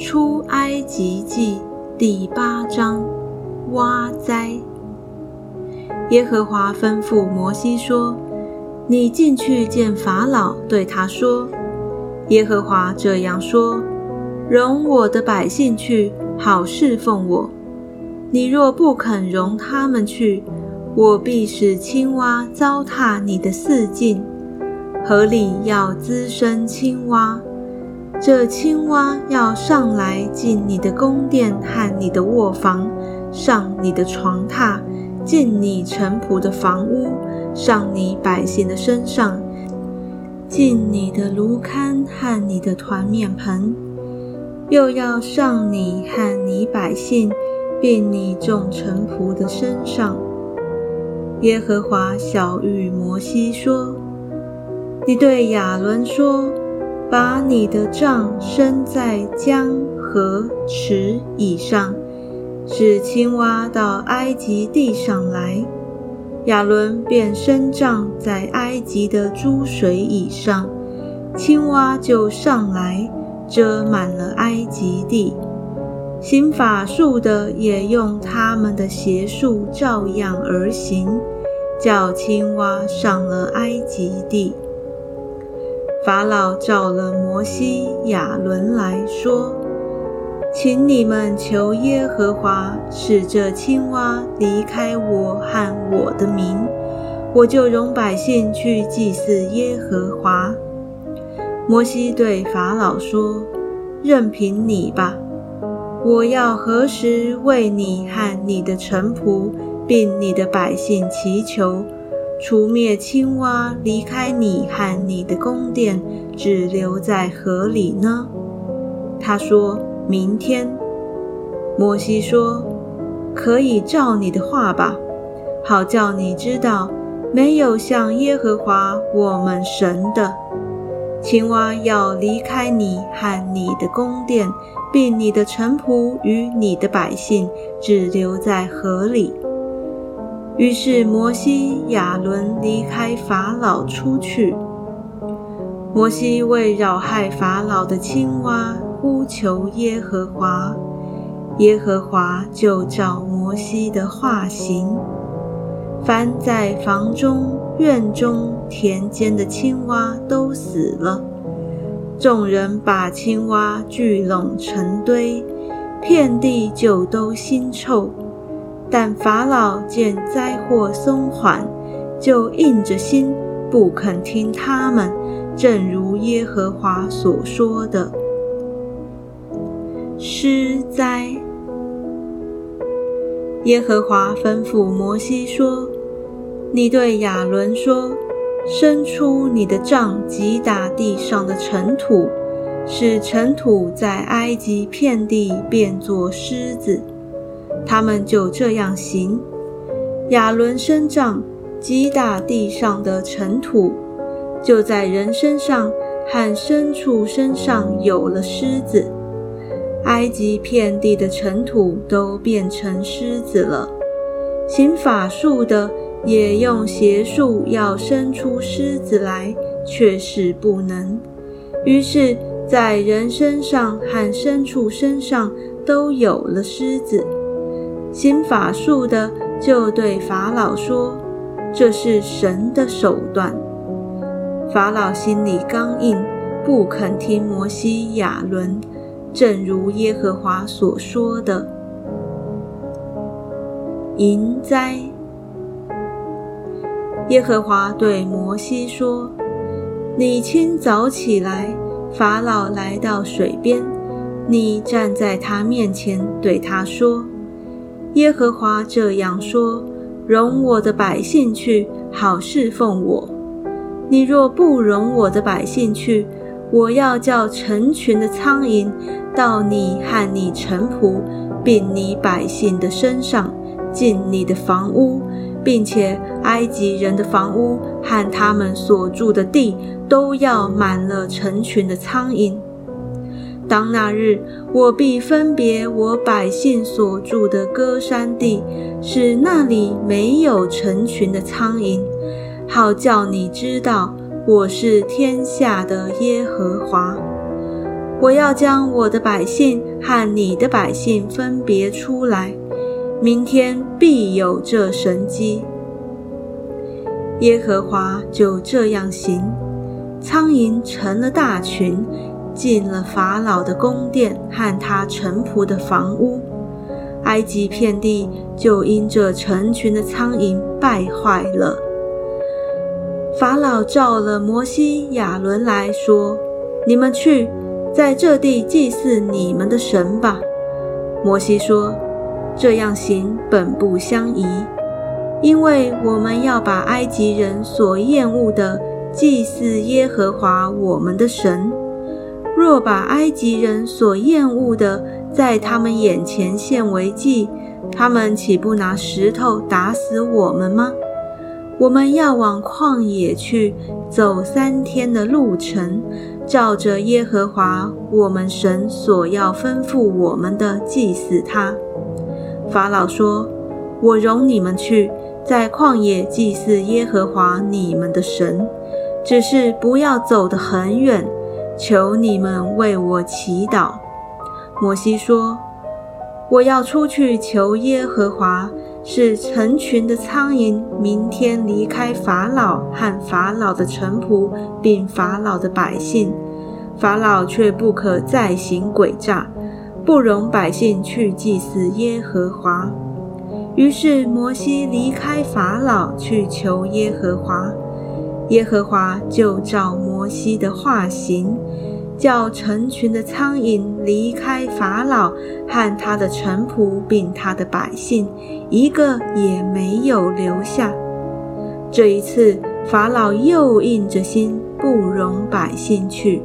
出埃及记第八章，蛙灾。耶和华吩咐摩西说：“你进去见法老，对他说：耶和华这样说：容我的百姓去，好侍奉我。你若不肯容他们去，我必使青蛙糟蹋你的四境，河里要滋生青蛙。这青蛙要上来进你的宫殿和你的卧房，上你的床榻。”进你臣仆的房屋，上你百姓的身上，进你的炉龛和你的团面盆，又要上你和你百姓，并你众臣仆的身上。耶和华小谕摩西说：“你对亚伦说，把你的杖伸在江河池以上。”使青蛙到埃及地上来，亚伦便伸杖在埃及的诸水以上，青蛙就上来，遮满了埃及地。行法术的也用他们的邪术照样而行，叫青蛙上了埃及地。法老召了摩西、亚伦来说。请你们求耶和华使这青蛙离开我和我的民，我就容百姓去祭祀耶和华。摩西对法老说：“任凭你吧，我要何时为你和你的臣仆，并你的百姓祈求，除灭青蛙，离开你和你的宫殿，只留在河里呢？”他说。明天，摩西说：“可以照你的话吧，好叫你知道，没有像耶和华我们神的青蛙要离开你和你的宫殿，并你的臣仆与你的百姓，只留在河里。”于是摩西、亚伦离开法老出去。摩西为扰害法老的青蛙。呼求耶和华，耶和华就照摩西的话行。凡在房中、院中、田间的青蛙都死了。众人把青蛙聚拢成堆，遍地就都腥臭。但法老见灾祸松缓，就硬着心不肯听他们，正如耶和华所说的。施灾。耶和华吩咐摩西说：“你对亚伦说，伸出你的杖，击打地上的尘土，使尘土在埃及遍地变作狮子。”他们就这样行。亚伦伸杖击打地上的尘土，就在人身上和牲畜身上有了狮子。埃及遍地的尘土都变成狮子了。行法术的也用邪术要生出狮子来，却是不能。于是，在人身上和牲畜身上都有了狮子。行法术的就对法老说：“这是神的手段。”法老心里刚硬，不肯听摩西、亚伦。正如耶和华所说的，淫灾。耶和华对摩西说：“你清早起来，法老来到水边，你站在他面前，对他说：耶和华这样说：容我的百姓去，好侍奉我。你若不容我的百姓去，我要叫成群的苍蝇。”到你和你臣仆，并你百姓的身上，进你的房屋，并且埃及人的房屋和他们所住的地，都要满了成群的苍蝇。当那日，我必分别我百姓所住的歌山地，使那里没有成群的苍蝇，好叫你知道我是天下的耶和华。我要将我的百姓和你的百姓分别出来，明天必有这神机。耶和华就这样行，苍蝇成了大群，进了法老的宫殿和他臣仆的房屋，埃及遍地就因这成群的苍蝇败坏了。法老召了摩西、亚伦来说：“你们去。”在这地祭祀你们的神吧。摩西说：“这样行本不相宜，因为我们要把埃及人所厌恶的祭祀耶和华我们的神。若把埃及人所厌恶的在他们眼前献为祭，他们岂不拿石头打死我们吗？我们要往旷野去，走三天的路程。”照着耶和华我们神所要吩咐我们的祭祀他。法老说：“我容你们去，在旷野祭祀耶和华你们的神，只是不要走得很远。求你们为我祈祷。”摩西说：“我要出去求耶和华，使成群的苍蝇明天离开法老和法老的臣仆，并法老的百姓。”法老却不可再行诡诈，不容百姓去祭祀耶和华。于是摩西离开法老去求耶和华，耶和华就照摩西的化形，叫成群的苍蝇离开法老和他的臣仆，并他的百姓，一个也没有留下。这一次，法老又硬着心不容百姓去。